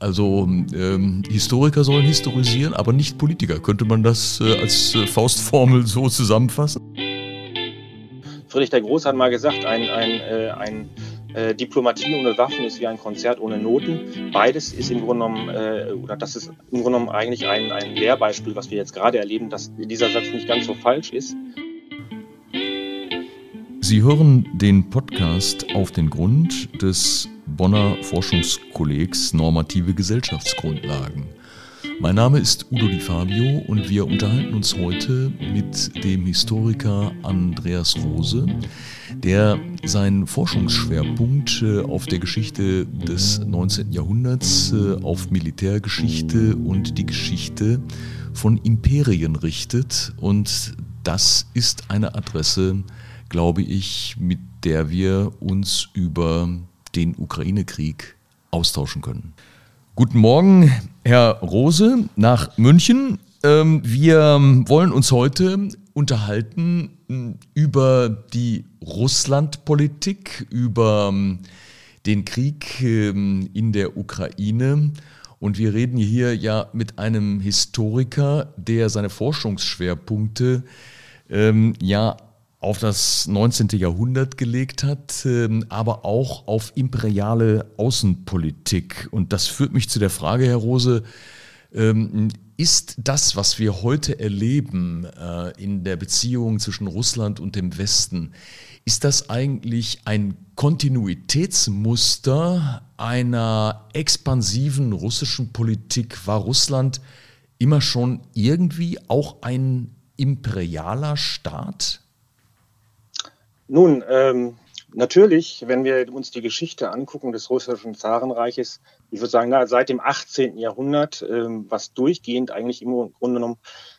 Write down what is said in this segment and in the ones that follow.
Also ähm, Historiker sollen historisieren, aber nicht Politiker. Könnte man das äh, als äh, Faustformel so zusammenfassen? Friedrich der Große hat mal gesagt, ein, ein, äh, ein äh, Diplomatie ohne Waffen ist wie ein Konzert ohne Noten. Beides ist im Grunde genommen, äh, oder das ist im Grunde genommen eigentlich ein, ein Lehrbeispiel, was wir jetzt gerade erleben, dass dieser Satz nicht ganz so falsch ist. Sie hören den Podcast auf den Grund des Bonner Forschungskollegs Normative Gesellschaftsgrundlagen. Mein Name ist Udo Di Fabio und wir unterhalten uns heute mit dem Historiker Andreas Rose, der seinen Forschungsschwerpunkt äh, auf der Geschichte des 19. Jahrhunderts, äh, auf Militärgeschichte und die Geschichte von Imperien richtet. Und das ist eine Adresse, glaube ich, mit der wir uns über den Ukraine-Krieg austauschen können. Guten Morgen, Herr Rose, nach München. Ähm, wir wollen uns heute unterhalten hm, über die Russlandpolitik, über hm, den Krieg ähm, in der Ukraine. Und wir reden hier ja mit einem Historiker, der seine Forschungsschwerpunkte ähm, ja auf das 19. Jahrhundert gelegt hat, ähm, aber auch auf imperiale Außenpolitik. Und das führt mich zu der Frage, Herr Rose, ähm, ist das, was wir heute erleben äh, in der Beziehung zwischen Russland und dem Westen, ist das eigentlich ein Kontinuitätsmuster einer expansiven russischen Politik? War Russland immer schon irgendwie auch ein imperialer Staat? Nun, ähm, natürlich, wenn wir uns die Geschichte angucken des russischen Zarenreiches, ich würde sagen, na, seit dem 18. Jahrhundert, ähm, was durchgehend eigentlich im Grunde genommen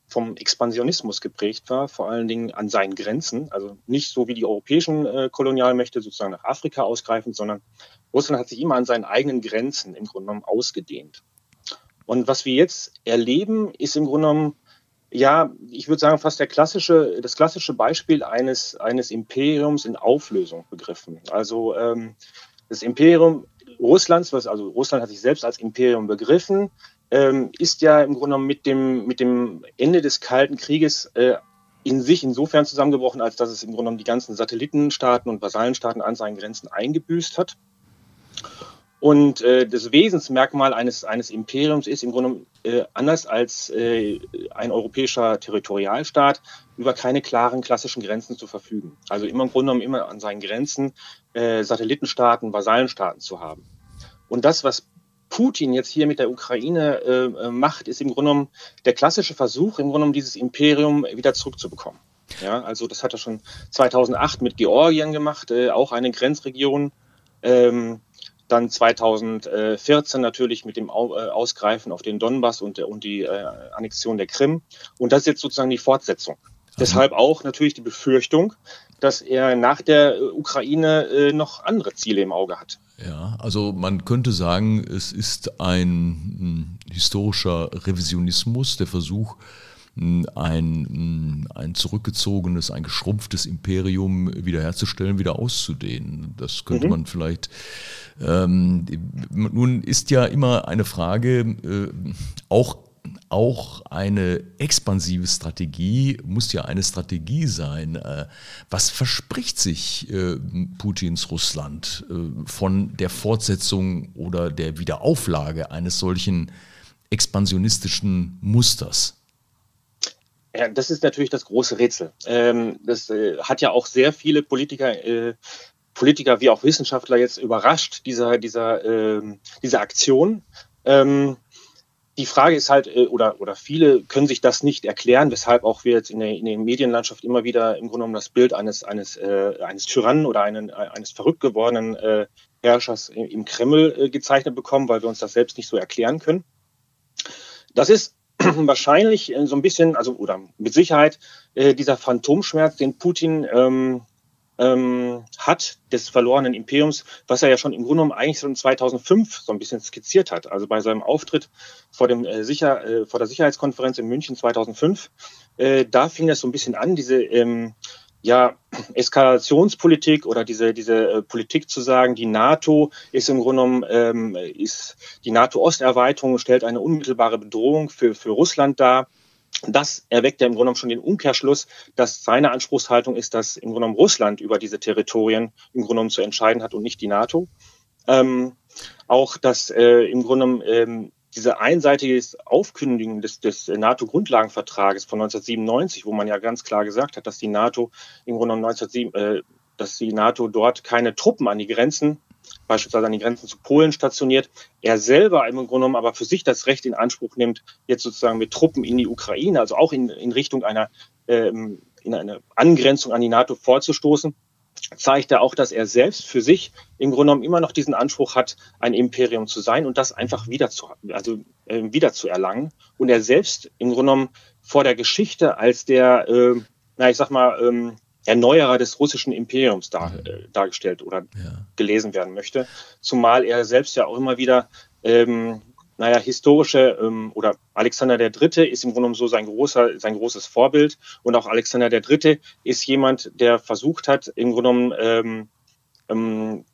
vom Expansionismus geprägt war, vor allen Dingen an seinen Grenzen, also nicht so wie die europäischen äh, Kolonialmächte sozusagen nach Afrika ausgreifend, sondern Russland hat sich immer an seinen eigenen Grenzen im Grunde genommen ausgedehnt. Und was wir jetzt erleben, ist im Grunde genommen ja, ich würde sagen, fast der klassische, das klassische Beispiel eines, eines Imperiums in Auflösung begriffen. Also ähm, das Imperium Russlands, was, also Russland hat sich selbst als Imperium begriffen, ähm, ist ja im Grunde genommen mit dem, mit dem Ende des Kalten Krieges äh, in sich insofern zusammengebrochen, als dass es im Grunde genommen die ganzen Satellitenstaaten und Vasallenstaaten an seinen Grenzen eingebüßt hat. Und äh, das Wesensmerkmal eines, eines Imperiums ist im Grunde äh, anders als äh, ein europäischer Territorialstaat über keine klaren klassischen Grenzen zu verfügen. Also immer im Grunde genommen immer an seinen Grenzen äh, Satellitenstaaten, Vasallenstaaten zu haben. Und das, was Putin jetzt hier mit der Ukraine äh, äh, macht, ist im Grunde genommen der klassische Versuch, im Grunde genommen dieses Imperium wieder zurückzubekommen. Ja, also das hat er schon 2008 mit Georgien gemacht, äh, auch eine Grenzregion. Ähm, dann 2014 natürlich mit dem äh, Ausgreifen auf den Donbass und, und die äh, Annexion der Krim. Und das ist jetzt sozusagen die Fortsetzung. Deshalb auch natürlich die Befürchtung, dass er nach der äh, Ukraine noch andere Ziele im Auge hat. Ja, also man könnte sagen, es ist ein hm, historischer Revisionismus, der Versuch, ein, ein zurückgezogenes, ein geschrumpftes Imperium wiederherzustellen, wieder auszudehnen. Das könnte mhm. man vielleicht. Ähm, nun ist ja immer eine Frage, äh, auch auch eine expansive Strategie muss ja eine Strategie sein. Äh, was verspricht sich äh, Putins Russland äh, von der Fortsetzung oder der Wiederauflage eines solchen expansionistischen Musters? Ja, das ist natürlich das große Rätsel. Ähm, das äh, hat ja auch sehr viele Politiker, äh, Politiker wie auch Wissenschaftler jetzt überrascht, dieser, dieser, äh, diese Aktion. Ähm, die Frage ist halt, äh, oder, oder viele können sich das nicht erklären, weshalb auch wir jetzt in der, in der Medienlandschaft immer wieder im Grunde genommen das Bild eines, eines, äh, eines Tyrannen oder einen, eines verrückt gewordenen äh, Herrschers im, im Kreml äh, gezeichnet bekommen, weil wir uns das selbst nicht so erklären können. Das ist wahrscheinlich äh, so ein bisschen, also oder mit Sicherheit äh, dieser Phantomschmerz, den Putin ähm, ähm, hat des verlorenen Imperiums, was er ja schon im Grunde genommen eigentlich schon 2005 so ein bisschen skizziert hat. Also bei seinem Auftritt vor, dem, äh, Sicher, äh, vor der Sicherheitskonferenz in München 2005, äh, da fing das so ein bisschen an, diese, ähm, ja, Eskalationspolitik oder diese, diese äh, Politik zu sagen, die NATO ist im Grunde genommen, ähm, ist die NATO-Osterweiterung stellt eine unmittelbare Bedrohung für, für Russland dar. Das erweckt ja im Grunde genommen schon den Umkehrschluss, dass seine Anspruchshaltung ist, dass im Grunde genommen Russland über diese Territorien im Grunde genommen zu entscheiden hat und nicht die NATO. Ähm, auch, dass äh, im Grunde genommen ähm, diese einseitige Aufkündigung des, des NATO-Grundlagenvertrages von 1997, wo man ja ganz klar gesagt hat, dass die NATO im Grunde genommen 1907, äh, dass die NATO dort keine Truppen an die Grenzen, beispielsweise an die Grenzen zu Polen stationiert, er selber im Grunde genommen aber für sich das Recht in Anspruch nimmt, jetzt sozusagen mit Truppen in die Ukraine, also auch in, in Richtung einer ähm, in eine Angrenzung an die NATO vorzustoßen zeigt er auch, dass er selbst für sich im Grunde genommen immer noch diesen Anspruch hat, ein Imperium zu sein und das einfach wieder zu, also, äh, wieder zu erlangen. Und er selbst im Grunde genommen vor der Geschichte als der, äh, na, ich sag mal, ähm, Erneuerer des russischen Imperiums dar, äh, dargestellt oder ja. gelesen werden möchte. Zumal er selbst ja auch immer wieder ähm, naja, historische ähm, oder Alexander der Dritte ist im Grunde genommen so sein großer, sein großes Vorbild. Und auch Alexander der Dritte ist jemand, der versucht hat, im Grunde genommen ähm, ähm,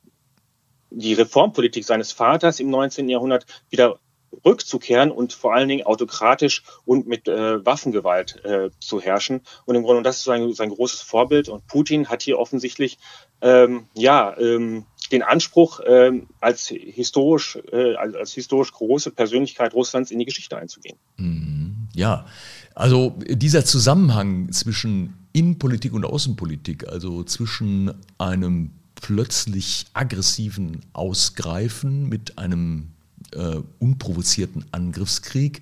die Reformpolitik seines Vaters im 19. Jahrhundert wieder rückzukehren und vor allen Dingen autokratisch und mit äh, Waffengewalt äh, zu herrschen. Und im Grunde, und das ist sein, sein großes Vorbild. Und Putin hat hier offensichtlich ähm, ja ähm, den Anspruch, äh, als historisch, äh, als historisch große Persönlichkeit Russlands in die Geschichte einzugehen. Mhm. Ja, also dieser Zusammenhang zwischen Innenpolitik und Außenpolitik, also zwischen einem plötzlich aggressiven Ausgreifen mit einem äh, unprovozierten Angriffskrieg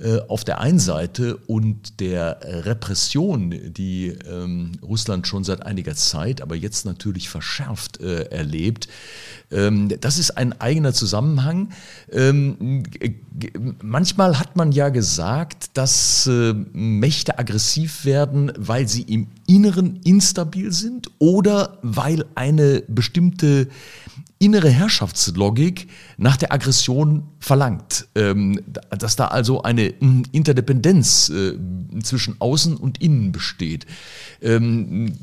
äh, auf der einen Seite und der Repression, die ähm, Russland schon seit einiger Zeit, aber jetzt natürlich verschärft äh, erlebt, ähm, das ist ein eigener Zusammenhang. Ähm, manchmal hat man ja gesagt, dass äh, Mächte aggressiv werden, weil sie im Inneren instabil sind oder weil eine bestimmte innere Herrschaftslogik nach der Aggression verlangt. Ähm, dass da also eine Interdependenz äh, zwischen Außen und Innen besteht. Ähm,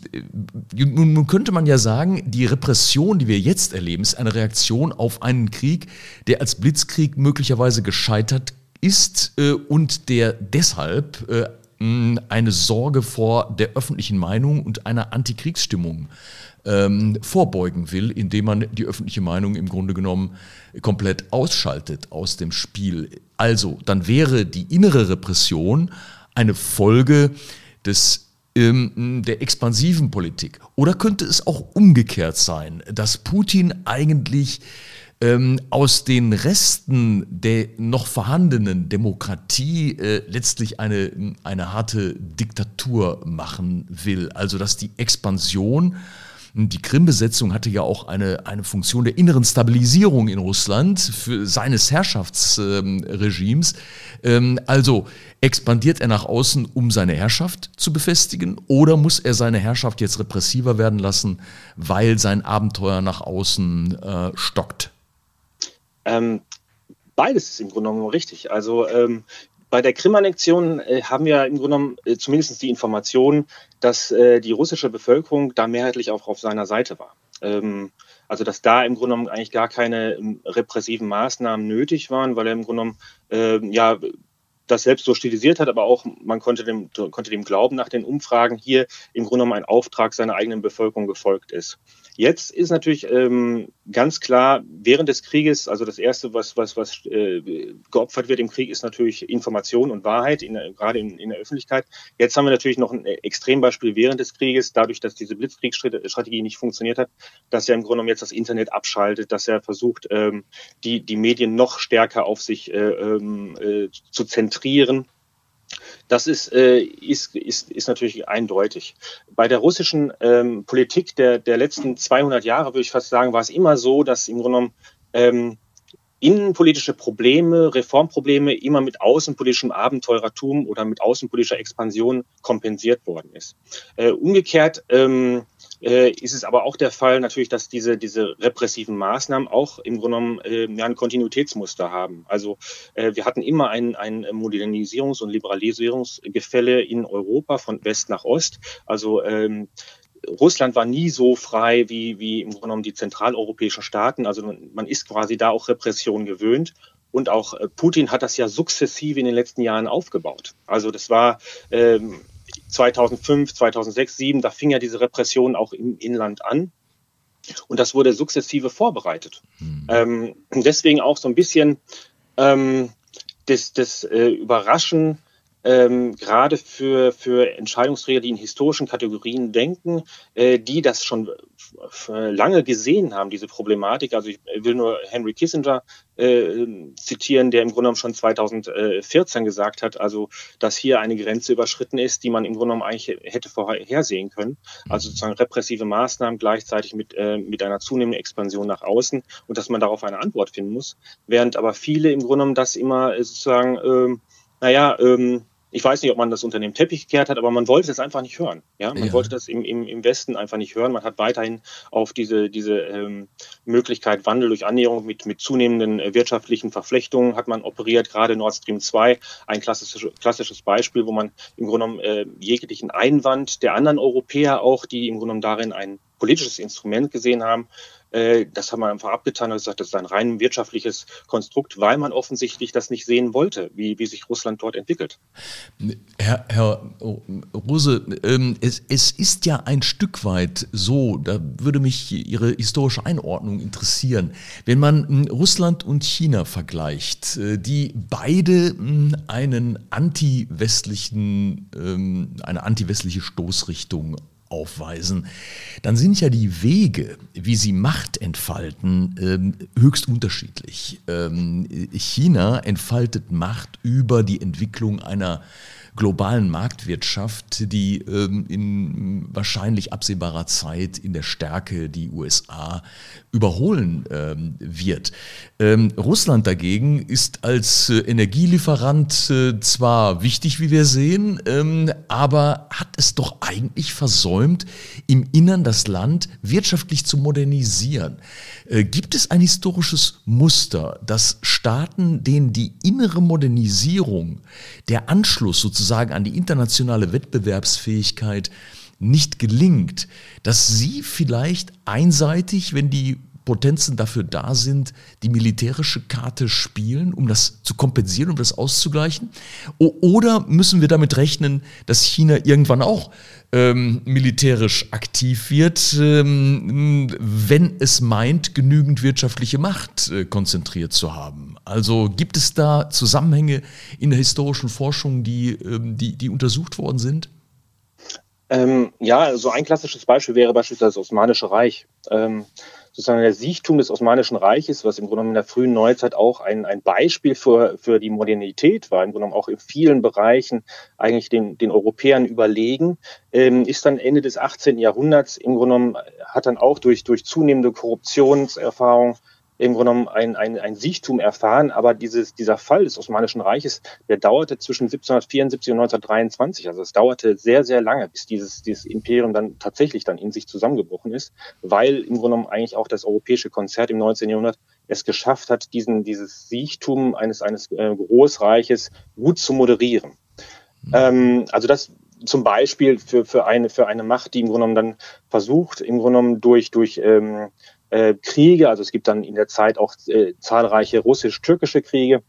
nun könnte man ja sagen, die Repression, die wir jetzt erleben, ist eine Reaktion auf einen Krieg, der als Blitzkrieg möglicherweise gescheitert ist äh, und der deshalb äh, eine Sorge vor der öffentlichen Meinung und einer Antikriegsstimmung ähm, vorbeugen will, indem man die öffentliche Meinung im Grunde genommen komplett ausschaltet aus dem Spiel. Also, dann wäre die innere Repression eine Folge des ähm, der expansiven Politik. Oder könnte es auch umgekehrt sein, dass Putin eigentlich ähm, aus den Resten der noch vorhandenen Demokratie äh, letztlich eine, eine harte Diktatur machen will. Also dass die Expansion die Krim-Besetzung hatte ja auch eine, eine Funktion der inneren Stabilisierung in Russland für seines Herrschaftsregimes. Ähm, also expandiert er nach außen, um seine Herrschaft zu befestigen, oder muss er seine Herrschaft jetzt repressiver werden lassen, weil sein Abenteuer nach außen äh, stockt? Ähm, beides ist im Grunde genommen richtig. Also ähm, bei der Krim-Annexion äh, haben wir im Grunde genommen äh, zumindest die Information, dass äh, die russische Bevölkerung da mehrheitlich auch auf seiner Seite war. Ähm, also dass da im Grunde genommen eigentlich gar keine ähm, repressiven Maßnahmen nötig waren, weil er im Grunde genommen äh, ja das selbst so stilisiert hat, aber auch man konnte dem, konnte dem glauben nach den Umfragen hier im Grunde genommen ein Auftrag seiner eigenen Bevölkerung gefolgt ist. Jetzt ist natürlich ähm, ganz klar, während des Krieges, also das Erste, was, was, was äh, geopfert wird im Krieg, ist natürlich Information und Wahrheit, in der, gerade in, in der Öffentlichkeit. Jetzt haben wir natürlich noch ein Extrembeispiel während des Krieges, dadurch, dass diese Blitzkriegsstrategie nicht funktioniert hat, dass er im Grunde genommen jetzt das Internet abschaltet, dass er versucht, ähm, die, die Medien noch stärker auf sich äh, ähm, äh, zu zentrieren das ist, äh, ist, ist, ist natürlich eindeutig. Bei der russischen ähm, Politik der, der letzten 200 Jahre, würde ich fast sagen, war es immer so, dass im Grunde genommen ähm, innenpolitische Probleme, Reformprobleme immer mit außenpolitischem Abenteurertum oder mit außenpolitischer Expansion kompensiert worden ist. Äh, umgekehrt ähm, äh, ist es aber auch der Fall natürlich, dass diese, diese repressiven Maßnahmen auch im Grunde genommen äh, ja, ein Kontinuitätsmuster haben. Also äh, wir hatten immer ein, ein Modernisierungs- und Liberalisierungsgefälle in Europa von West nach Ost. Also ähm, Russland war nie so frei wie, wie im Grunde genommen die zentraleuropäischen Staaten. Also man, ist quasi da auch Repression gewöhnt. Und auch äh, Putin hat das ja sukzessive in den letzten Jahren aufgebaut. Also das war ähm, 2005, 2006, 2007, da fing ja diese Repression auch im Inland an. Und das wurde sukzessive vorbereitet. Mhm. Ähm, deswegen auch so ein bisschen ähm, das, das äh, Überraschen, ähm, gerade für, für Entscheidungsträger, die in historischen Kategorien denken, äh, die das schon lange gesehen haben, diese Problematik. Also ich will nur Henry Kissinger äh, zitieren, der im Grunde genommen schon 2014 gesagt hat, also dass hier eine Grenze überschritten ist, die man im Grunde genommen eigentlich hätte vorhersehen können. Also sozusagen repressive Maßnahmen gleichzeitig mit, äh, mit einer zunehmenden Expansion nach außen und dass man darauf eine Antwort finden muss. Während aber viele im Grunde genommen das immer sozusagen, äh, naja, ähm, ich weiß nicht, ob man das unter dem Teppich gekehrt hat, aber man wollte es einfach nicht hören. Ja, man ja. wollte das im, im, im Westen einfach nicht hören. Man hat weiterhin auf diese, diese ähm, Möglichkeit Wandel durch Annäherung mit, mit zunehmenden äh, wirtschaftlichen Verflechtungen hat man operiert, gerade Nord Stream 2, ein klassisches, klassisches Beispiel, wo man im Grunde genommen äh, jeglichen Einwand der anderen Europäer auch, die im Grunde genommen darin ein politisches Instrument gesehen haben, das haben wir einfach abgetan und gesagt, das ist ein rein wirtschaftliches Konstrukt, weil man offensichtlich das nicht sehen wollte, wie, wie sich Russland dort entwickelt. Herr, Herr Rose, ähm, es, es ist ja ein Stück weit so, da würde mich Ihre historische Einordnung interessieren, wenn man hm, Russland und China vergleicht, äh, die beide hm, einen anti-westlichen, ähm, eine anti-westliche Stoßrichtung aufweisen, dann sind ja die Wege, wie sie Macht entfalten, ähm, höchst unterschiedlich. Ähm, China entfaltet Macht über die Entwicklung einer globalen Marktwirtschaft, die ähm, in wahrscheinlich absehbarer Zeit in der Stärke die USA überholen ähm, wird. Ähm, Russland dagegen ist als äh, Energielieferant äh, zwar wichtig, wie wir sehen, aber hat es doch eigentlich versäumt, im Innern das Land wirtschaftlich zu modernisieren. Äh, gibt es ein historisches Muster, dass Staaten, denen die innere Modernisierung, der Anschluss sozusagen an die internationale Wettbewerbsfähigkeit nicht gelingt, dass sie vielleicht einseitig, wenn die Potenzen dafür da sind, die militärische Karte spielen, um das zu kompensieren, um das auszugleichen? Oder müssen wir damit rechnen, dass China irgendwann auch ähm, militärisch aktiv wird, ähm, wenn es meint, genügend wirtschaftliche Macht äh, konzentriert zu haben. Also gibt es da Zusammenhänge in der historischen Forschung, die, ähm, die, die untersucht worden sind? Ähm, ja, so ein klassisches Beispiel wäre beispielsweise das Osmanische Reich. Sozusagen der Siechtum des Osmanischen Reiches, was im Grunde genommen in der frühen Neuzeit auch ein, ein Beispiel für, für die Modernität war, im Grunde genommen auch in vielen Bereichen eigentlich den, den Europäern überlegen, ähm, ist dann Ende des 18. Jahrhunderts im Grunde genommen, hat dann auch durch, durch zunehmende Korruptionserfahrung im Grunde genommen ein, ein, ein Siechtum erfahren. Aber dieses, dieser Fall des Osmanischen Reiches, der dauerte zwischen 1774 und 1923. Also es dauerte sehr, sehr lange, bis dieses, dieses Imperium dann tatsächlich dann in sich zusammengebrochen ist, weil im Grunde genommen eigentlich auch das europäische Konzert im 19. Jahrhundert es geschafft hat, diesen, dieses Siechtum eines, eines äh, Großreiches gut zu moderieren. Mhm. Ähm, also das zum Beispiel für, für, eine, für eine Macht, die im Grunde genommen dann versucht, im Grunde genommen durch, durch ähm, äh, Kriege, also es gibt dann in der Zeit auch äh, zahlreiche russisch-türkische Kriege,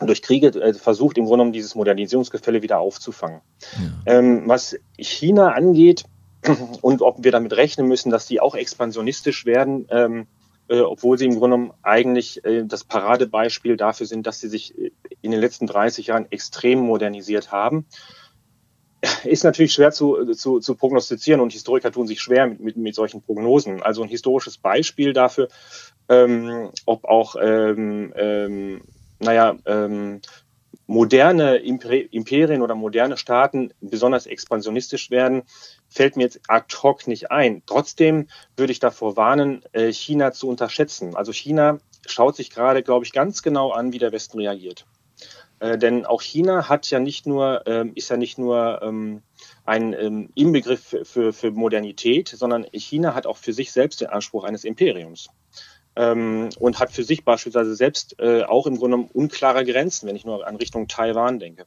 durch Kriege äh, versucht im Grunde genommen dieses Modernisierungsgefälle wieder aufzufangen. Ja. Ähm, was China angeht und ob wir damit rechnen müssen, dass die auch expansionistisch werden, ähm, äh, obwohl sie im Grunde genommen eigentlich äh, das Paradebeispiel dafür sind, dass sie sich äh, in den letzten 30 Jahren extrem modernisiert haben ist natürlich schwer zu, zu, zu prognostizieren und Historiker tun sich schwer mit, mit, mit solchen Prognosen. Also ein historisches Beispiel dafür, ähm, ob auch, ähm, ähm, naja, ähm, moderne Imperien oder moderne Staaten besonders expansionistisch werden, fällt mir jetzt ad hoc nicht ein. Trotzdem würde ich davor warnen, äh, China zu unterschätzen. Also China schaut sich gerade, glaube ich, ganz genau an, wie der Westen reagiert. Äh, denn auch China hat ja nicht nur, ähm, ist ja nicht nur ähm, ein ähm, Inbegriff für, für Modernität, sondern China hat auch für sich selbst den Anspruch eines Imperiums. Ähm, und hat für sich beispielsweise selbst äh, auch im Grunde genommen unklare Grenzen, wenn ich nur an Richtung Taiwan denke.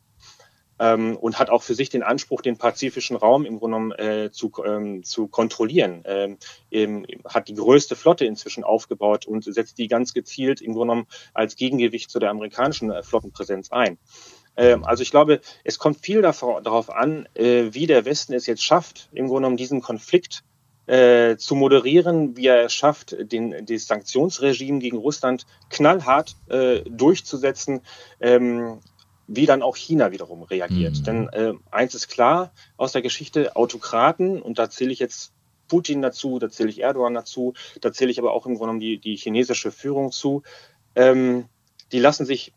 Ähm, und hat auch für sich den Anspruch, den pazifischen Raum im Grunde genommen äh, zu, ähm, zu kontrollieren. Ähm, hat die größte Flotte inzwischen aufgebaut und setzt die ganz gezielt im Grunde genommen als Gegengewicht zu der amerikanischen äh, Flottenpräsenz ein. Ähm, also ich glaube, es kommt viel darauf an, äh, wie der Westen es jetzt schafft, im Grunde genommen diesen Konflikt äh, zu moderieren, wie er es schafft, den, das Sanktionsregime gegen Russland knallhart durchzusetzen, ähm, wie dann auch China wiederum reagiert. Mhm. Denn äh, eins ist klar aus der Geschichte, Autokraten, und da zähle ich jetzt Putin dazu, da zähle ich Erdogan dazu, da zähle ich aber auch im Grunde genommen die, die chinesische Führung zu, ähm, die lassen sich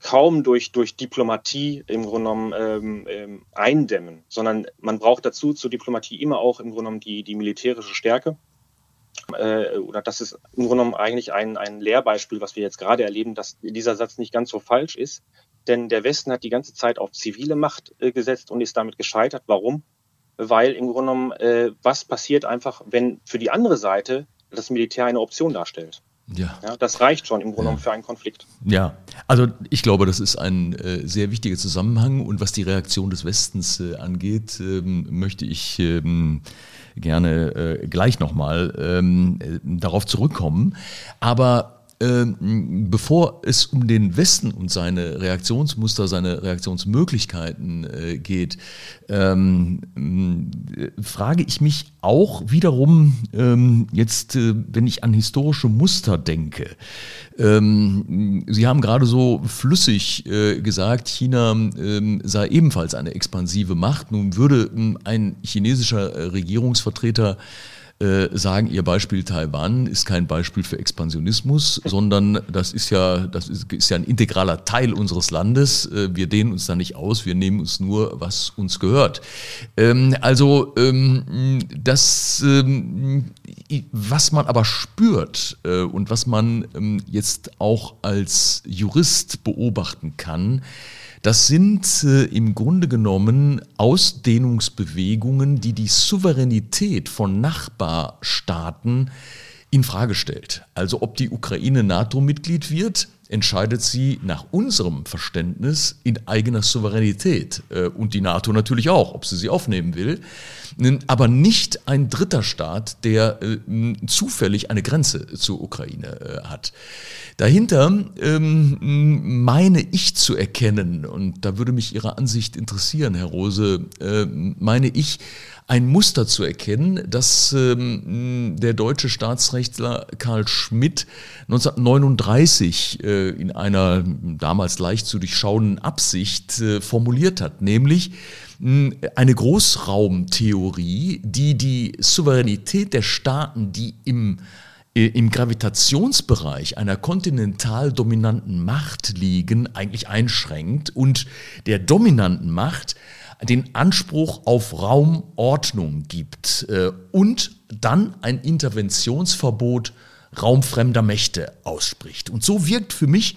kaum durch, durch Diplomatie im Grunde genommen ähm, ähm, eindämmen, sondern man braucht dazu zur Diplomatie immer auch im Grunde genommen die, die militärische Stärke. Äh, oder das ist im Grunde genommen eigentlich ein, ein Lehrbeispiel, was wir jetzt gerade erleben, dass dieser Satz nicht ganz so falsch ist. Denn der Westen hat die ganze Zeit auf zivile Macht äh, gesetzt und ist damit gescheitert. Warum? Weil im Grunde genommen, äh, was passiert einfach, wenn für die andere Seite das Militär eine Option darstellt? Ja. ja. Das reicht schon im Grunde genommen ja. für einen Konflikt. Ja, also ich glaube, das ist ein äh, sehr wichtiger Zusammenhang und was die Reaktion des Westens äh, angeht, ähm, möchte ich ähm, gerne äh, gleich nochmal ähm, äh, darauf zurückkommen. Aber bevor es um den Westen und seine Reaktionsmuster, seine Reaktionsmöglichkeiten äh, geht, ähm, äh, frage ich mich auch wiederum ähm, jetzt, äh, wenn ich an historische Muster denke. Ähm, Sie haben gerade so flüssig gesagt, China ähm, sei ebenfalls eine expansive Macht. Nun würde ähm, ein chinesischer Regierungsvertreter sagen, Ihr Beispiel Taiwan ist kein Beispiel für Expansionismus, sondern das ist ja, das ist, ist ja ein integraler Teil unseres Landes. Äh, wir dehnen uns da nicht aus, wir nehmen uns nur, was uns gehört. Ähm, also ähm, das, ähm, was man aber spürt äh, und was man ähm, jetzt auch als Jurist beobachten kann, das sind äh, im Grunde genommen Ausdehnungsbewegungen, die die Souveränität von Nachbarstaaten in Frage stellt. Also ob die Ukraine NATO-Mitglied wird, entscheidet sie nach unserem Verständnis in eigener Souveränität äh, und die NATO natürlich auch, ob sie sie aufnehmen will aber nicht ein dritter Staat, der äh, zufällig eine Grenze zur Ukraine äh, hat. Dahinter ähm, meine ich zu erkennen, und da würde mich Ihre Ansicht interessieren, Herr Rose, meine ich, ein Muster zu erkennen, das ähm, der deutsche Staatsrechtler Karl Schmidt 1939 äh, in einer damals leicht zu durchschauenden Absicht äh, formuliert hat, nämlich eine Großraumtheorie, die die Souveränität der Staaten, die im äh, im Gravitationsbereich einer kontinental dominanten Macht liegen, eigentlich einschränkt und der dominanten Macht den Anspruch auf Raumordnung gibt äh, und dann ein Interventionsverbot raumfremder Mächte ausspricht. Und so wirkt für mich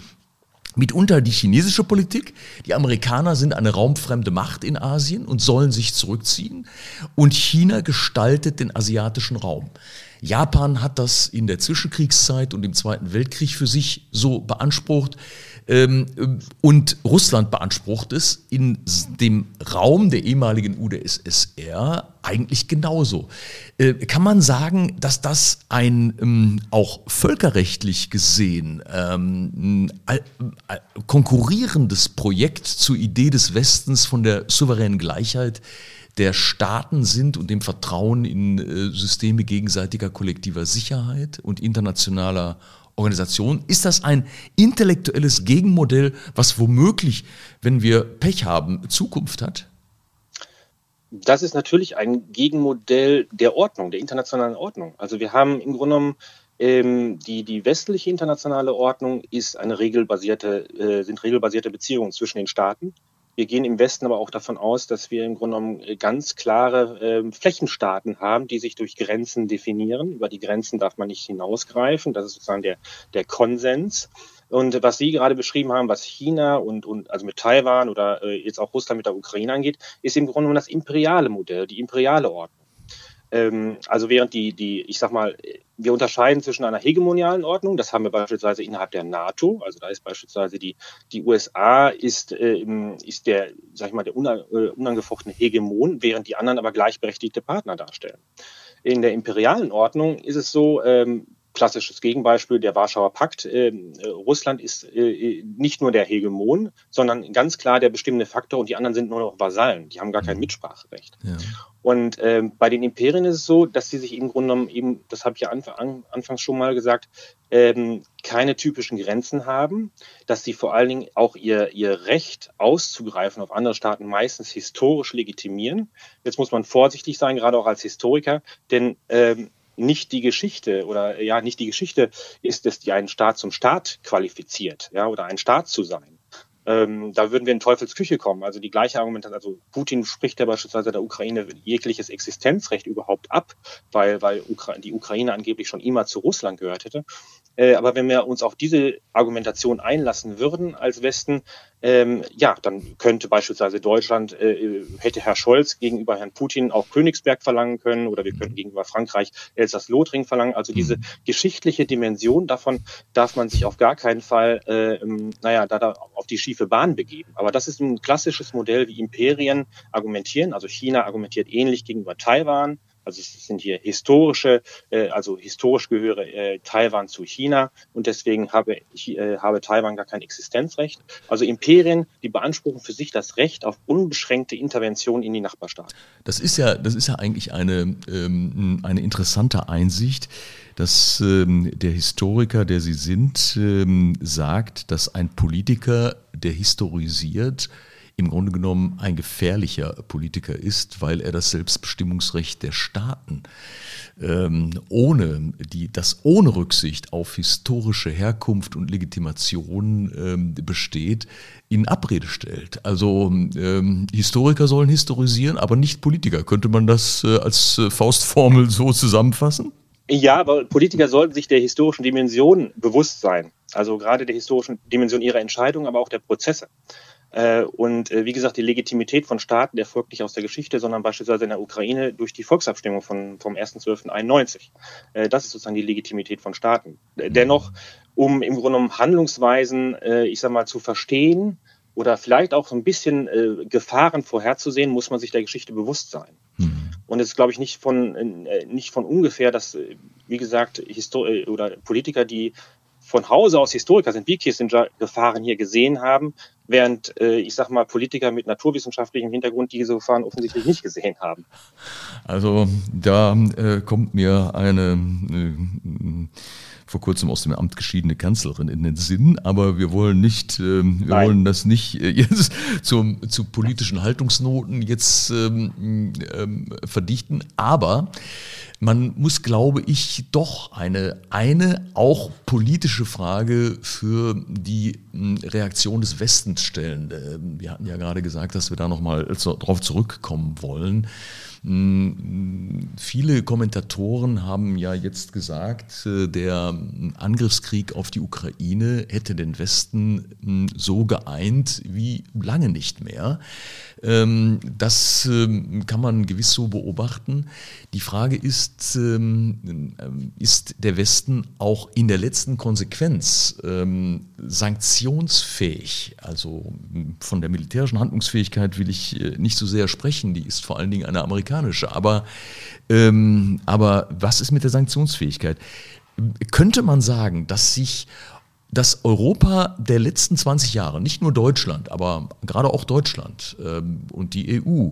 Mitunter die chinesische Politik. Die Amerikaner sind eine raumfremde Macht in Asien und sollen sich zurückziehen. Und China gestaltet den asiatischen Raum. Japan hat das in der Zwischenkriegszeit und im Zweiten Weltkrieg für sich so beansprucht. Ähm, und Russland beansprucht es in dem Raum der ehemaligen UdSSR eigentlich genauso. Äh, kann man sagen, dass das ein ähm, auch völkerrechtlich gesehen ähm, konkurrierendes Projekt zur Idee des Westens von der souveränen Gleichheit der Staaten sind und dem Vertrauen in äh, Systeme gegenseitiger kollektiver Sicherheit und internationaler Organisation? Ist das ein intellektuelles Gegenmodell, was womöglich, wenn wir Pech haben, Zukunft hat? Das ist natürlich ein Gegenmodell der Ordnung, der internationalen Ordnung. Also wir haben im Grunde genommen ähm, die, die westliche internationale Ordnung ist eine regelbasierte, äh, sind regelbasierte Beziehungen zwischen den Staaten. Wir gehen im Westen aber auch davon aus, dass wir im Grunde genommen äh, ganz klare äh, Flächenstaaten haben, die sich durch Grenzen definieren. Über die Grenzen darf man nicht hinausgreifen. Das ist sozusagen der, der Konsens. Und was Sie gerade beschrieben haben, was China und, und also mit Taiwan oder äh, jetzt auch Russland mit der Ukraine angeht, ist im Grunde genommen das imperiale Modell, die imperiale Ordnung. Ähm, also während die, die, ich sag mal, wir unterscheiden zwischen einer hegemonialen Ordnung, das haben wir beispielsweise innerhalb der NATO, also da ist beispielsweise die, die USA ist, äh, ist der, sag ich mal, der äh, unangefochtene Hegemon, während die anderen aber gleichberechtigte Partner darstellen. In der imperialen Ordnung ist es so, ähm, klassisches Gegenbeispiel, der Warschauer Pakt. Ähm, äh, Russland ist äh, nicht nur der Hegemon, sondern ganz klar der bestimmende Faktor und die anderen sind nur noch Vasallen. Die haben gar kein mhm. Mitspracherecht. Ja. Und ähm, bei den Imperien ist es so, dass sie sich im Grunde genommen eben, das habe ich ja anf an, anfangs schon mal gesagt, ähm, keine typischen Grenzen haben, dass sie vor allen Dingen auch ihr, ihr Recht auszugreifen auf andere Staaten meistens historisch legitimieren. Jetzt muss man vorsichtig sein, gerade auch als Historiker, denn ähm, nicht die Geschichte oder ja, nicht die Geschichte ist es, die einen Staat zum Staat qualifiziert, ja, oder ein Staat zu sein. Ähm, da würden wir in Teufelsküche kommen. Also die gleiche Argumentation, also Putin spricht ja beispielsweise der Ukraine jegliches Existenzrecht überhaupt ab, weil, weil Ukra die Ukraine angeblich schon immer zu Russland gehört hätte. Äh, aber wenn wir uns auf diese Argumentation einlassen würden als Westen, ähm, ja, dann könnte beispielsweise Deutschland, äh, hätte Herr Scholz gegenüber Herrn Putin auch Königsberg verlangen können oder wir könnten gegenüber Frankreich Elsass-Lothringen verlangen. Also diese mhm. geschichtliche Dimension davon darf man sich auf gar keinen Fall, äh, ähm, naja, da, da auf die schiefe Bahn begeben. Aber das ist ein klassisches Modell, wie Imperien argumentieren. Also China argumentiert ähnlich gegenüber Taiwan. Also es sind hier historische, äh, also historisch gehöre äh, Taiwan zu China und deswegen habe, äh, habe Taiwan gar kein Existenzrecht. Also Imperien, die beanspruchen für sich das Recht auf unbeschränkte Intervention in die Nachbarstaaten. Das ist ja, das ist ja eigentlich eine, ähm, eine interessante Einsicht dass ähm, der Historiker, der Sie sind, ähm, sagt, dass ein Politiker, der historisiert, im Grunde genommen ein gefährlicher Politiker ist, weil er das Selbstbestimmungsrecht der Staaten ähm, ohne die, das ohne Rücksicht auf historische Herkunft und Legitimation ähm, besteht, in Abrede stellt. Also ähm, Historiker sollen historisieren, aber nicht Politiker. Könnte man das äh, als äh, Faustformel so zusammenfassen? Ja, aber Politiker sollten sich der historischen Dimension bewusst sein. Also gerade der historischen Dimension ihrer Entscheidungen, aber auch der Prozesse. Äh, und äh, wie gesagt, die Legitimität von Staaten erfolgt nicht aus der Geschichte, sondern beispielsweise in der Ukraine durch die Volksabstimmung von, vom 1.12.91. Äh, das ist sozusagen die Legitimität von Staaten. Dennoch, um im Grunde genommen Handlungsweisen, ich sag mal, zu verstehen oder vielleicht auch so ein bisschen Gefahren vorherzusehen, muss man sich der Geschichte bewusst sein. Mhm. Und es ist, glaube ich, nicht von, nicht von ungefähr, dass, wie gesagt, Histor oder Politiker, die von Hause aus Historiker sind, wie Kissinger Gefahren hier gesehen haben, während äh, ich sag mal Politiker mit naturwissenschaftlichem Hintergrund diese Gefahren offensichtlich nicht gesehen haben. Also da äh, kommt mir eine äh, vor kurzem aus dem Amt geschiedene Kanzlerin in den Sinn, aber wir wollen nicht, äh, wir Nein. wollen das nicht äh, jetzt zum, zu politischen Haltungsnoten jetzt ähm, ähm, verdichten, aber man muss, glaube ich, doch eine, eine auch politische Frage für die hm, Reaktion des Westens stellen. Ähm, wir hatten ja gerade gesagt, dass wir da nochmal darauf zurückkommen wollen. Hm, viele Kommentatoren haben ja jetzt gesagt, äh, der Angriffskrieg auf die Ukraine hätte den Westen hm, so geeint wie lange nicht mehr. Ähm, das ähm, kann man gewiss so beobachten. Die Frage ist, ähm, ist der Westen auch in der letzten Konsequenz sanktionsfähig? Also von der militärischen Handlungsfähigkeit will ich äh, nicht so sehr sprechen, die ist vor allen Dingen eine amerikanische. Aber, aber was ist mit der Sanktionsfähigkeit? Könnte man sagen, dass sich dass Europa der letzten 20 Jahre, nicht nur Deutschland, aber gerade auch Deutschland ähm, und die EU,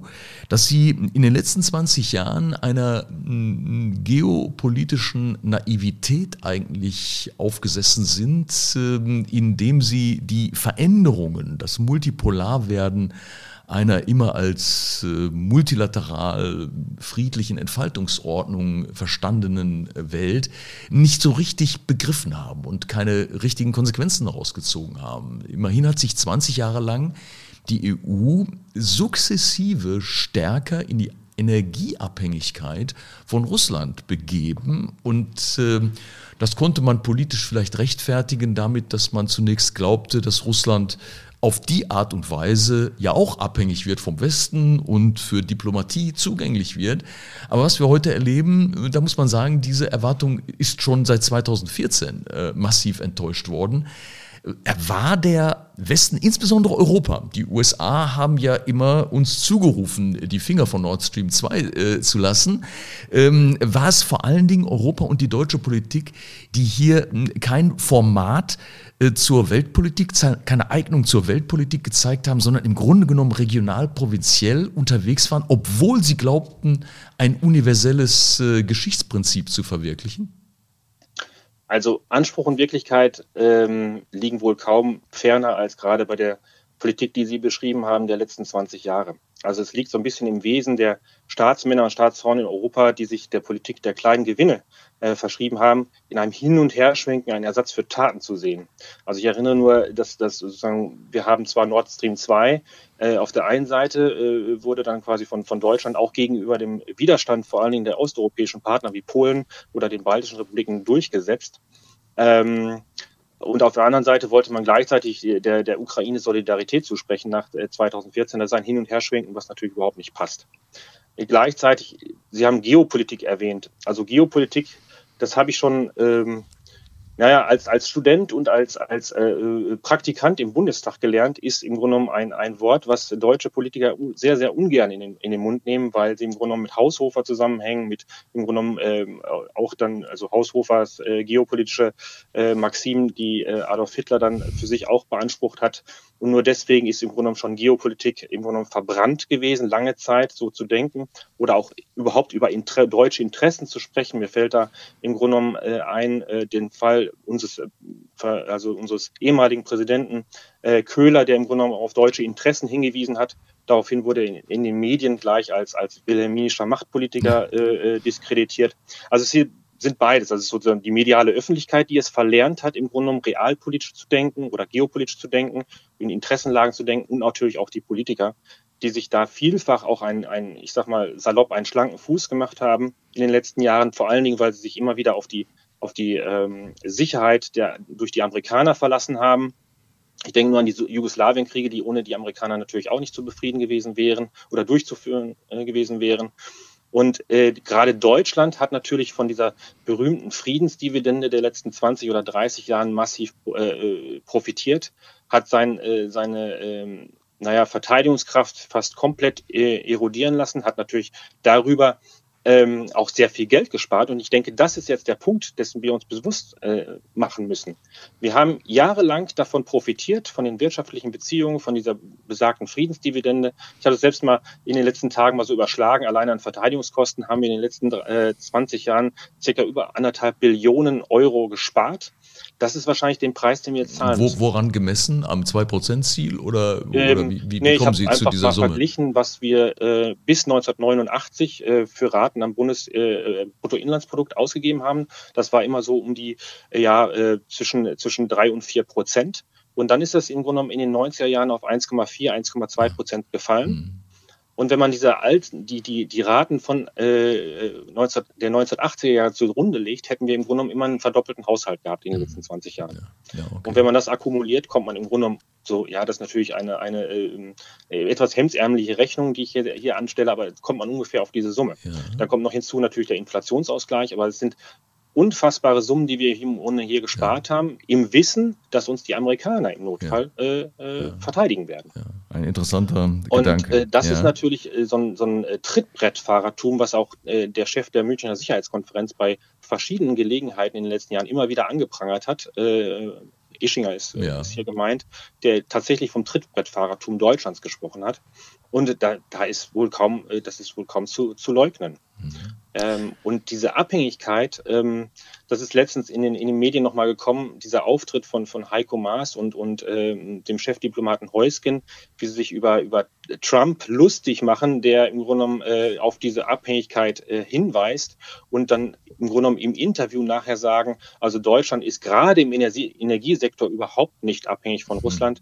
dass sie in den letzten 20 Jahren einer geopolitischen Naivität eigentlich aufgesessen sind, ähm, indem sie die Veränderungen, das Multipolarwerden einer immer als äh, multilateral friedlichen Entfaltungsordnung verstandenen Welt nicht so richtig begriffen haben und keine richtigen Konsequenzen daraus gezogen haben. Immerhin hat sich 20 Jahre lang die EU sukzessive stärker in die Energieabhängigkeit von Russland begeben. Und äh, das konnte man politisch vielleicht rechtfertigen damit, dass man zunächst glaubte, dass Russland auf die Art und Weise ja auch abhängig wird vom Westen und für Diplomatie zugänglich wird. Aber was wir heute erleben, da muss man sagen, diese Erwartung ist schon seit 2014 äh, massiv enttäuscht worden war der Westen, insbesondere Europa, die USA haben ja immer uns zugerufen, die Finger von Nord Stream 2 äh, zu lassen, ähm, war es vor allen Dingen Europa und die deutsche Politik, die hier kein Format äh, zur Weltpolitik, keine Eignung zur Weltpolitik gezeigt haben, sondern im Grunde genommen regional, provinziell unterwegs waren, obwohl sie glaubten, ein universelles äh, Geschichtsprinzip zu verwirklichen? Also Anspruch und Wirklichkeit ähm, liegen wohl kaum ferner als gerade bei der Politik, die Sie beschrieben haben, der letzten 20 Jahre. Also es liegt so ein bisschen im Wesen der Staatsmänner und Staatsfrauen in Europa, die sich der Politik der kleinen Gewinne äh, verschrieben haben, in einem Hin- und Herschwenken einen Ersatz für Taten zu sehen. Also ich erinnere nur, dass, dass sozusagen, wir haben zwar Nord Stream 2, äh, auf der einen Seite äh, wurde dann quasi von, von Deutschland auch gegenüber dem Widerstand vor allen Dingen der osteuropäischen Partner wie Polen oder den baltischen Republiken durchgesetzt. Ähm, und auf der anderen Seite wollte man gleichzeitig der, der Ukraine Solidarität zusprechen nach 2014. Das ist ein Hin- und Herschwenken, was natürlich überhaupt nicht passt. Gleichzeitig, Sie haben Geopolitik erwähnt. Also Geopolitik, das habe ich schon ähm, naja, als, als Student und als, als äh, äh, Praktikant im Bundestag gelernt, ist im Grunde genommen ein, ein Wort, was deutsche Politiker sehr, sehr ungern in den, in den Mund nehmen, weil sie im Grunde genommen mit Haushofer zusammenhängen, mit im Grunde genommen äh, auch dann, also Haushofers äh, geopolitische äh, Maximen, die äh, Adolf Hitler dann für sich auch beansprucht hat. Und nur deswegen ist im Grunde genommen schon Geopolitik im Grunde genommen verbrannt gewesen, lange Zeit so zu denken oder auch überhaupt über Inter deutsche Interessen zu sprechen. Mir fällt da im Grunde genommen äh, ein, äh, den Fall unseres, äh, also unseres ehemaligen Präsidenten äh, Köhler, der im Grunde genommen auf deutsche Interessen hingewiesen hat. Daraufhin wurde in, in den Medien gleich als, als wilhelminischer Machtpolitiker äh, äh diskreditiert. Also es sind beides. Also sozusagen die mediale Öffentlichkeit, die es verlernt hat, im Grunde genommen realpolitisch zu denken oder geopolitisch zu denken, in Interessenlagen zu denken und natürlich auch die Politiker, die sich da vielfach auch ein, ein, ich sag mal, salopp einen schlanken Fuß gemacht haben in den letzten Jahren, vor allen Dingen, weil sie sich immer wieder auf die, auf die ähm, Sicherheit der, durch die Amerikaner verlassen haben. Ich denke nur an die Jugoslawienkriege, die ohne die Amerikaner natürlich auch nicht zu befrieden gewesen wären oder durchzuführen äh, gewesen wären. Und äh, gerade Deutschland hat natürlich von dieser berühmten Friedensdividende der letzten 20 oder 30 Jahren massiv äh, profitiert, hat sein, äh, seine äh, naja, Verteidigungskraft fast komplett äh, erodieren lassen, hat natürlich darüber ähm, auch sehr viel Geld gespart. Und ich denke, das ist jetzt der Punkt, dessen wir uns bewusst äh, machen müssen. Wir haben jahrelang davon profitiert, von den wirtschaftlichen Beziehungen, von dieser besagten Friedensdividende. Ich habe es selbst mal in den letzten Tagen mal so überschlagen. Allein an Verteidigungskosten haben wir in den letzten äh, 20 Jahren circa über anderthalb Billionen Euro gespart. Das ist wahrscheinlich den Preis, den wir jetzt zahlen. Wo, woran gemessen? Am 2%-Ziel oder, ähm, oder wie, wie, nee, kommen Sie zu dieser Summe? Ich habe verglichen, was wir äh, bis 1989 äh, für Raten am Bundesbruttoinlandsprodukt äh, ausgegeben haben. Das war immer so um die äh, ja äh, zwischen zwischen drei und vier Prozent. Und dann ist das im Grunde genommen in den 90er Jahren auf 1,4, 1,2 Prozent gefallen. Mhm. Und wenn man diese alten, die, die, die Raten von äh, 19, der 1980er Jahre zugrunde legt, hätten wir im Grunde genommen immer einen verdoppelten Haushalt gehabt in den mhm. letzten 20 Jahren. Ja, ja, okay. Und wenn man das akkumuliert, kommt man im Grunde genommen so, ja, das ist natürlich eine, eine äh, etwas hemdsärmliche Rechnung, die ich hier, hier anstelle, aber kommt man ungefähr auf diese Summe. Ja. Dann kommt noch hinzu natürlich der Inflationsausgleich, aber es sind unfassbare Summen, die wir hier, ohne hier gespart ja. haben, im Wissen, dass uns die Amerikaner im Notfall ja. äh, äh, ja. verteidigen werden. Ein interessanter Und, Gedanke. Äh, das ist natürlich äh, so ein, so ein äh, Trittbrettfahrertum, was auch äh, der Chef der Münchner Sicherheitskonferenz bei verschiedenen Gelegenheiten in den letzten Jahren immer wieder angeprangert hat. Ischinger ist, ist hier gemeint, der tatsächlich vom Trittbrettfahrertum Deutschlands gesprochen hat. Und da, da ist wohl kaum, das ist wohl kaum zu, zu leugnen. Mhm. Ähm, und diese Abhängigkeit, ähm, das ist letztens in den, in den Medien nochmal gekommen, dieser Auftritt von, von Heiko Maas und, und ähm, dem Chefdiplomaten Heusgen, wie sie sich über, über Trump lustig machen, der im Grunde genommen äh, auf diese Abhängigkeit äh, hinweist und dann im Grunde genommen im Interview nachher sagen, also Deutschland ist gerade im Energie Energiesektor überhaupt nicht abhängig von mhm. Russland.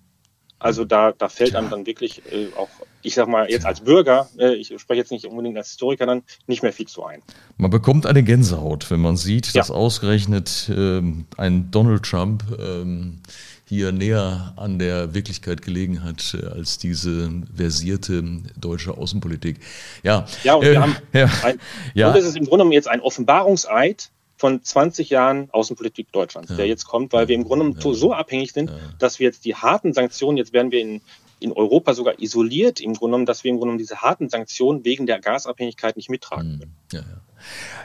Also da, da fällt einem dann wirklich äh, auch ich sag mal, jetzt als Bürger, äh, ich spreche jetzt nicht unbedingt als Historiker dann, nicht mehr viel zu ein. Man bekommt eine Gänsehaut, wenn man sieht, dass ausgerechnet ähm, ein Donald Trump ähm, hier näher an der Wirklichkeit gelegen hat äh, als diese versierte deutsche Außenpolitik. Ja, ja und, äh, wir haben ja, ein, ja. und es ist im Grunde genommen jetzt ein Offenbarungseid von 20 Jahren Außenpolitik Deutschlands, ja. der jetzt kommt, weil wir im Grunde genommen so abhängig sind, dass wir jetzt die harten Sanktionen, jetzt werden wir in, in Europa sogar isoliert, im Grunde genommen, dass wir im Grunde genommen diese harten Sanktionen wegen der Gasabhängigkeit nicht mittragen können. Ja, ja.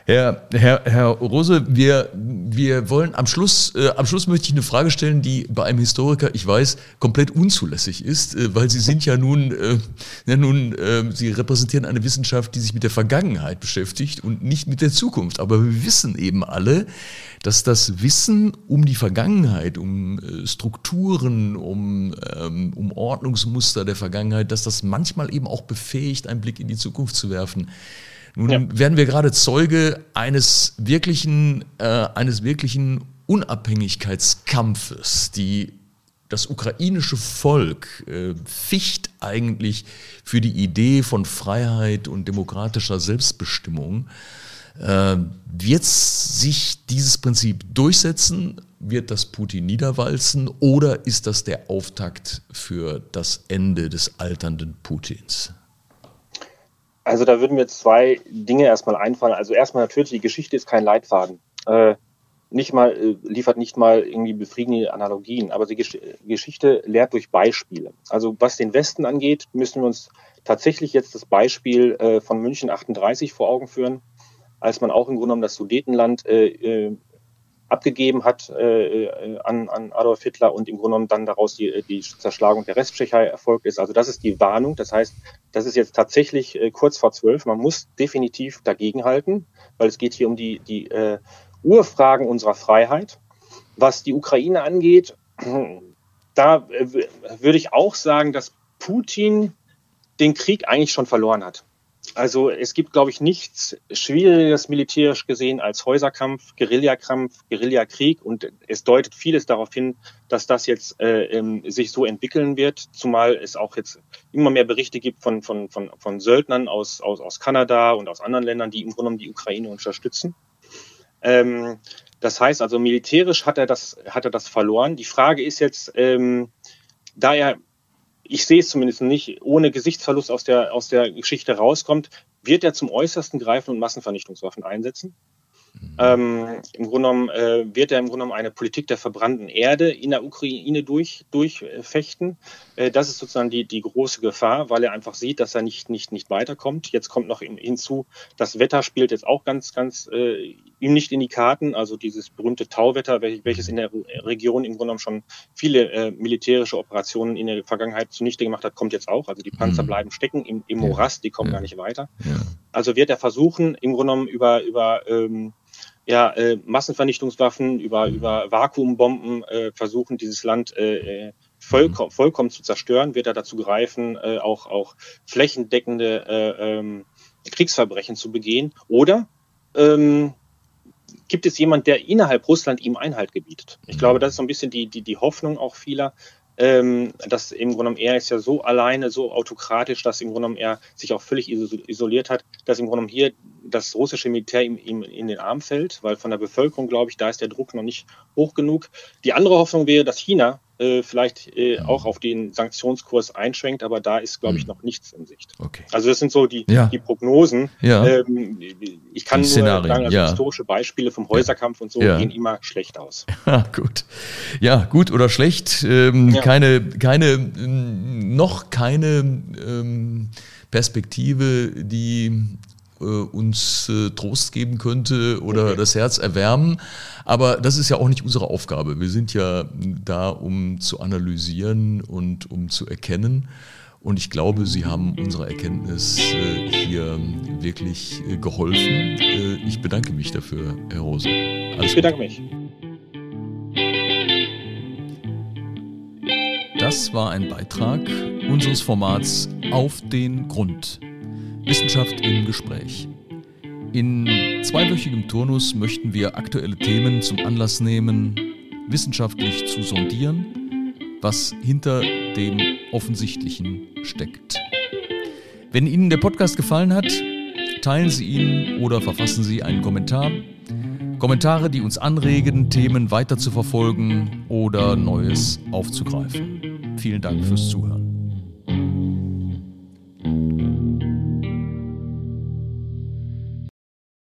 Herr, Herr, Herr Rose, wir, wir wollen am Schluss, äh, am Schluss möchte ich eine Frage stellen, die bei einem Historiker, ich weiß, komplett unzulässig ist, äh, weil Sie sind ja nun, äh, ja nun äh, Sie repräsentieren eine Wissenschaft, die sich mit der Vergangenheit beschäftigt und nicht mit der Zukunft. Aber wir wissen eben alle, dass das Wissen um die Vergangenheit, um äh, Strukturen, um, ähm, um Ordnungsmuster der Vergangenheit, dass das manchmal eben auch befähigt, einen Blick in die Zukunft zu werfen. Nun ja. werden wir gerade Zeuge eines wirklichen, äh, eines wirklichen Unabhängigkeitskampfes. Die, das ukrainische Volk äh, ficht eigentlich für die Idee von Freiheit und demokratischer Selbstbestimmung. Äh, wird sich dieses Prinzip durchsetzen? Wird das Putin niederwalzen? Oder ist das der Auftakt für das Ende des alternden Putins? Also da würden mir zwei Dinge erstmal einfallen. Also erstmal natürlich, die Geschichte ist kein Leitfaden. Äh, nicht mal, äh, liefert nicht mal irgendwie befriedigende Analogien, aber die Gesch Geschichte lehrt durch Beispiele. Also was den Westen angeht, müssen wir uns tatsächlich jetzt das Beispiel äh, von München 38 vor Augen führen, als man auch im Grunde genommen das Sudetenland äh abgegeben hat äh, äh, an, an Adolf Hitler und im Grunde genommen dann daraus die, die Zerschlagung der Resttschechei erfolgt ist. Also das ist die Warnung. Das heißt, das ist jetzt tatsächlich äh, kurz vor zwölf. Man muss definitiv dagegenhalten, weil es geht hier um die, die äh, Urfragen unserer Freiheit. Was die Ukraine angeht, da äh, würde ich auch sagen, dass Putin den Krieg eigentlich schon verloren hat. Also es gibt, glaube ich, nichts Schwieriges militärisch gesehen als Häuserkampf, Guerillakampf, Guerillakrieg und es deutet vieles darauf hin, dass das jetzt äh, ähm, sich so entwickeln wird, zumal es auch jetzt immer mehr Berichte gibt von, von, von, von Söldnern aus, aus, aus Kanada und aus anderen Ländern, die im Grunde genommen die Ukraine unterstützen. Ähm, das heißt also, militärisch hat er das, hat er das verloren. Die Frage ist jetzt, ähm, da er ich sehe es zumindest nicht, ohne Gesichtsverlust aus der, aus der Geschichte rauskommt, wird er zum Äußersten greifen und Massenvernichtungswaffen einsetzen. Mhm. Ähm, Im Grunde genommen äh, wird er im Grunde genommen eine Politik der verbrannten Erde in der Ukraine durch, durchfechten. Äh, das ist sozusagen die, die große Gefahr, weil er einfach sieht, dass er nicht, nicht, nicht weiterkommt. Jetzt kommt noch hinzu, das Wetter spielt jetzt auch ganz, ganz äh, ihm nicht in die Karten. Also dieses berühmte Tauwetter, welches in der Region im Grunde genommen schon viele äh, militärische Operationen in der Vergangenheit zunichte gemacht hat, kommt jetzt auch. Also die Panzer mhm. bleiben stecken im, im Morast, die kommen gar nicht weiter. Also wird er versuchen, im Grunde genommen über, über ähm, ja, äh, Massenvernichtungswaffen, über, über Vakuumbomben äh, versuchen, dieses Land äh, äh vollkommen, vollkommen zu zerstören, wird er dazu greifen, äh, auch, auch flächendeckende äh, ähm, Kriegsverbrechen zu begehen. Oder ähm, gibt es jemand, der innerhalb Russland ihm Einhalt gebietet? Ich glaube, das ist so ein bisschen die, die, die Hoffnung auch vieler, ähm, dass im Grunde genommen er ist ja so alleine, so autokratisch, dass im Grunde genommen er sich auch völlig isoliert hat, dass im Grunde genommen hier das russische Militär ihm, ihm in den Arm fällt, weil von der Bevölkerung, glaube ich, da ist der Druck noch nicht hoch genug. Die andere Hoffnung wäre, dass China äh, vielleicht äh, auch auf den Sanktionskurs einschwenkt, aber da ist, glaube ich, hm. noch nichts in Sicht. Okay. Also das sind so die, ja. die Prognosen. Ja. Ähm, ich kann nur sagen, also ja. historische Beispiele vom Häuserkampf und so gehen immer schlecht aus. Ja, gut. Ja, gut oder schlecht. Ähm, keine, keine, noch keine ähm, Perspektive, die äh, uns äh, Trost geben könnte oder okay. das Herz erwärmen. Aber das ist ja auch nicht unsere Aufgabe. Wir sind ja da, um zu analysieren und um zu erkennen. Und ich glaube, Sie haben unserer Erkenntnis äh, hier wirklich geholfen. Ich bedanke mich dafür, Herr Rose. Alles ich bedanke mich. Das war ein Beitrag unseres Formats Auf den Grund. Wissenschaft im Gespräch. In zweiwöchigem Turnus möchten wir aktuelle Themen zum Anlass nehmen, wissenschaftlich zu sondieren, was hinter dem Offensichtlichen steckt. Wenn Ihnen der Podcast gefallen hat, teilen Sie ihn oder verfassen Sie einen Kommentar. Kommentare, die uns anregen, Themen weiter zu verfolgen oder Neues aufzugreifen. Vielen Dank fürs Zuhören.